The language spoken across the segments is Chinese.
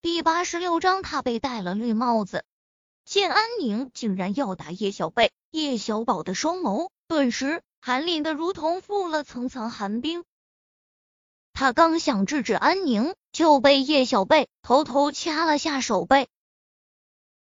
第八十六章，他被戴了绿帽子。见安宁竟然要打叶小贝，叶小宝的双眸顿时寒凛的如同覆了层层寒冰。他刚想制止安宁，就被叶小贝偷偷掐了下手背。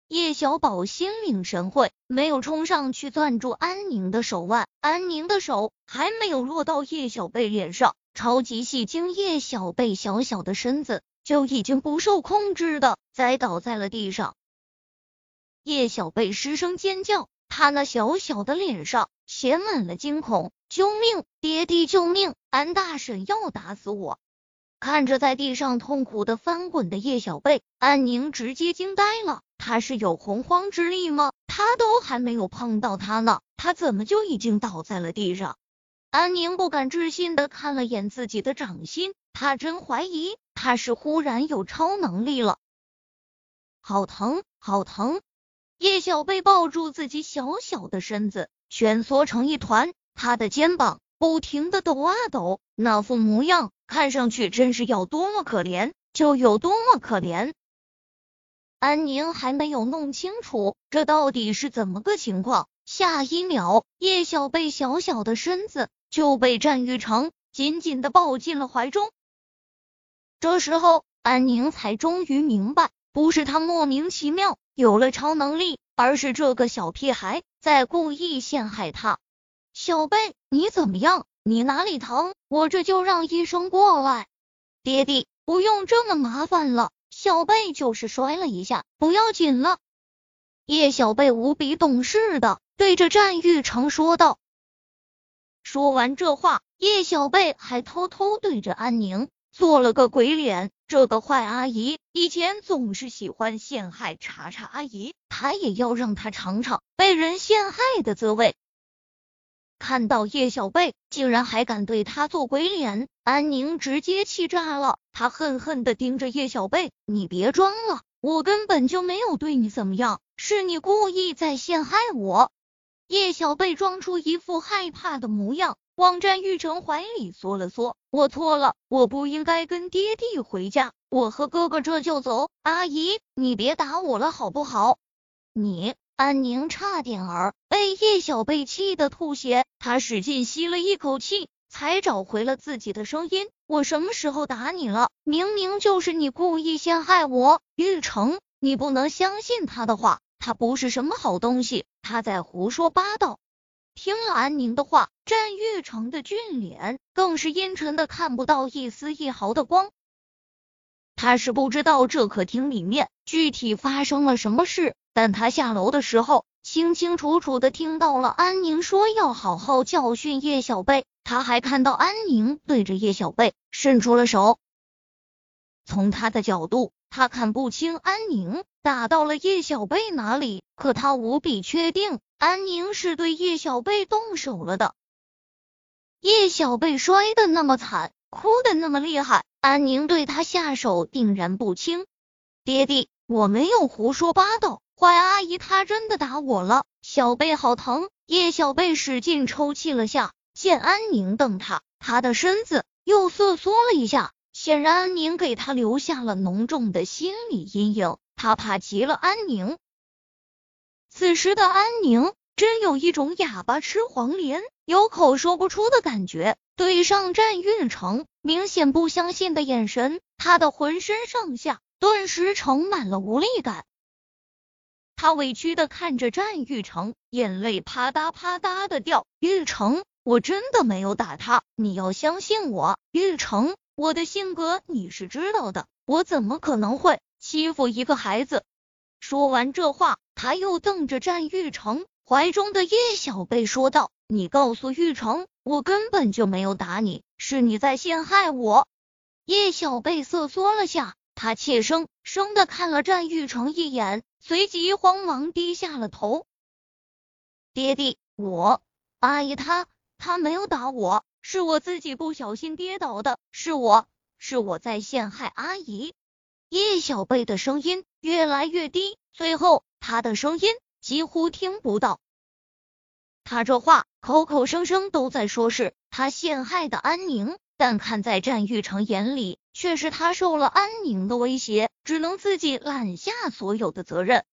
叶小宝心领神会，没有冲上去攥住安宁的手腕。安宁的手还没有落到叶小贝脸上，超级戏精叶小贝小小的身子就已经不受控制的栽倒在了地上。叶小贝失声尖叫，他那小小的脸上写满了惊恐。救命！爹地，救命！安大婶要打死我！看着在地上痛苦的翻滚的叶小贝，安宁直接惊呆了。他是有洪荒之力吗？他都还没有碰到他呢，他怎么就已经倒在了地上？安宁不敢置信的看了眼自己的掌心，他真怀疑他是忽然有超能力了。好疼，好疼！叶小贝抱住自己小小的身子，蜷缩成一团。他的肩膀不停的抖啊抖，那副模样看上去真是要多么可怜就有多么可怜。安宁还没有弄清楚这到底是怎么个情况，下一秒叶小贝小小的身子就被战玉成紧紧的抱进了怀中。这时候，安宁才终于明白，不是他莫名其妙有了超能力，而是这个小屁孩在故意陷害他。小贝，你怎么样？你哪里疼？我这就让医生过来。爹地，不用这么麻烦了，小贝就是摔了一下，不要紧了。叶小贝无比懂事的对着战玉成说道。说完这话，叶小贝还偷偷对着安宁做了个鬼脸。这个坏阿姨以前总是喜欢陷害查查阿姨，她也要让她尝尝被人陷害的滋味。看到叶小贝竟然还敢对他做鬼脸，安宁直接气炸了。他恨恨的盯着叶小贝：“你别装了，我根本就没有对你怎么样，是你故意在陷害我。”叶小贝装出一副害怕的模样，往战玉成怀里缩了缩：“我错了，我不应该跟爹地回家，我和哥哥这就走。阿姨，你别打我了好不好？你。”安宁差点儿被叶小贝气得吐血，他使劲吸了一口气，才找回了自己的声音。我什么时候打你了？明明就是你故意陷害我，玉成，你不能相信他的话，他不是什么好东西，他在胡说八道。听了安宁的话，战玉成的俊脸更是阴沉的看不到一丝一毫的光。他是不知道这客厅里面具体发生了什么事。但他下楼的时候，清清楚楚的听到了安宁说要好好教训叶小贝，他还看到安宁对着叶小贝伸出了手。从他的角度，他看不清安宁打到了叶小贝哪里，可他无比确定安宁是对叶小贝动手了的。叶小贝摔的那么惨，哭的那么厉害，安宁对他下手定然不轻。爹地，我没有胡说八道。坏阿姨，她真的打我了，小贝好疼。叶小贝使劲抽泣了下，见安宁瞪他，他的身子又瑟缩了一下，显然安宁给他留下了浓重的心理阴影，他怕极了安宁。此时的安宁真有一种哑巴吃黄连，有口说不出的感觉。对上战玉成明显不相信的眼神，他的浑身上下顿时盛满了无力感。他委屈的看着战玉成，眼泪啪嗒啪嗒的掉。玉成，我真的没有打他，你要相信我。玉成，我的性格你是知道的，我怎么可能会欺负一个孩子？说完这话，他又瞪着战玉成怀中的叶小贝说道：“你告诉玉成，我根本就没有打你，是你在陷害我。”叶小贝瑟缩了下，他怯生生的看了战玉成一眼。随即慌忙低下了头。爹地，我阿姨她她没有打我，是我自己不小心跌倒的，是我是我在陷害阿姨。叶小贝的声音越来越低，最后他的声音几乎听不到。他这话口口声声都在说是他陷害的安宁，但看在战玉成眼里，却是他受了安宁的威胁，只能自己揽下所有的责任。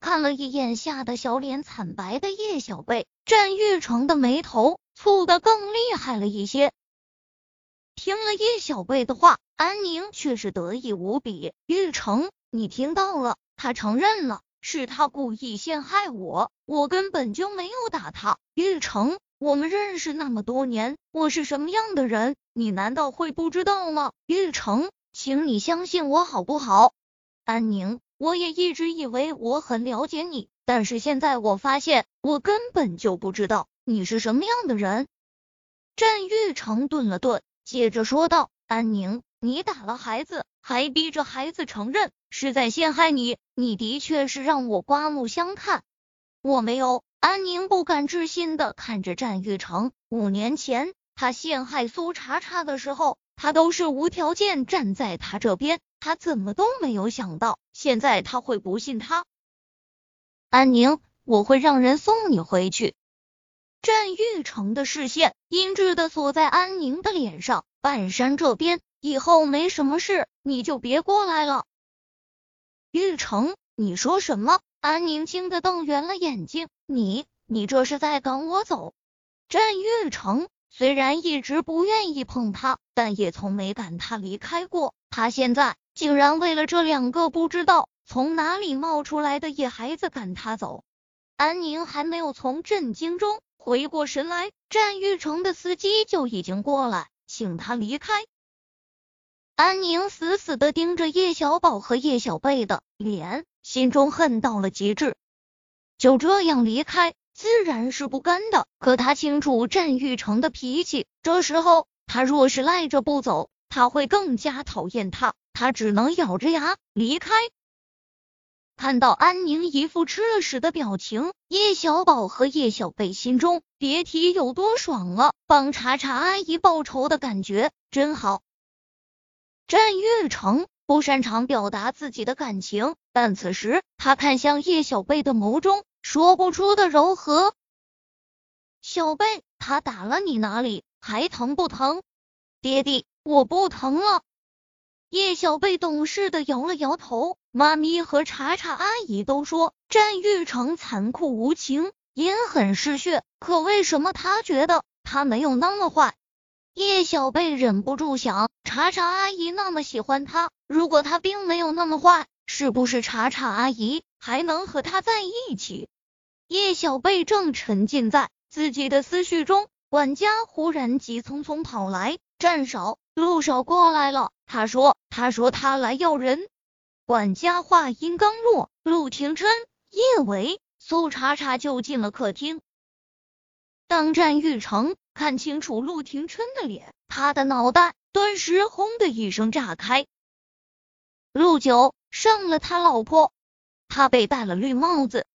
看了一眼吓得小脸惨白的叶小贝，战玉成的眉头蹙得更厉害了一些。听了叶小贝的话，安宁却是得意无比。玉成，你听到了？他承认了，是他故意陷害我，我根本就没有打他。玉成，我们认识那么多年，我是什么样的人，你难道会不知道吗？玉成，请你相信我好不好？安宁，我也一直以为我很了解你，但是现在我发现，我根本就不知道你是什么样的人。战玉成顿了顿。接着说道：“安宁，你打了孩子，还逼着孩子承认是在陷害你，你的确是让我刮目相看。我没有。”安宁不敢置信的看着战玉成。五年前他陷害苏茶茶的时候，他都是无条件站在他这边，他怎么都没有想到，现在他会不信他。安宁，我会让人送你回去。战玉成的视线阴鸷的锁在安宁的脸上，半山这边以后没什么事，你就别过来了。玉成，你说什么？安宁惊得瞪圆了眼睛，你你这是在赶我走？战玉成虽然一直不愿意碰他，但也从没赶他离开过。他现在竟然为了这两个不知道从哪里冒出来的野孩子赶他走。安宁还没有从震惊中。回过神来，战玉成的司机就已经过来，请他离开。安宁死死的盯着叶小宝和叶小贝的脸，心中恨到了极致。就这样离开，自然是不甘的。可他清楚战玉成的脾气，这时候他若是赖着不走，他会更加讨厌他。他只能咬着牙离开。看到安宁一副吃了屎的表情，叶小宝和叶小贝心中别提有多爽了。帮查查阿姨报仇的感觉真好。战玉成不擅长表达自己的感情，但此时他看向叶小贝的眸中说不出的柔和。小贝，他打了你哪里？还疼不疼？爹地，我不疼了。叶小贝懂事的摇了摇头，妈咪和查查阿姨都说战玉成残酷无情，阴狠嗜血。可为什么他觉得他没有那么坏？叶小贝忍不住想，查查阿姨那么喜欢他，如果他并没有那么坏，是不是查查阿姨还能和他在一起？叶小贝正沉浸在自己的思绪中，管家忽然急匆匆跑来，战少。陆少过来了，他说：“他说他来要人。”管家话音刚落，陆廷琛、叶维、苏茶茶就进了客厅。当战玉成看清楚陆廷琛的脸，他的脑袋顿时轰的一声炸开。陆九上了他老婆，他被戴了绿帽子，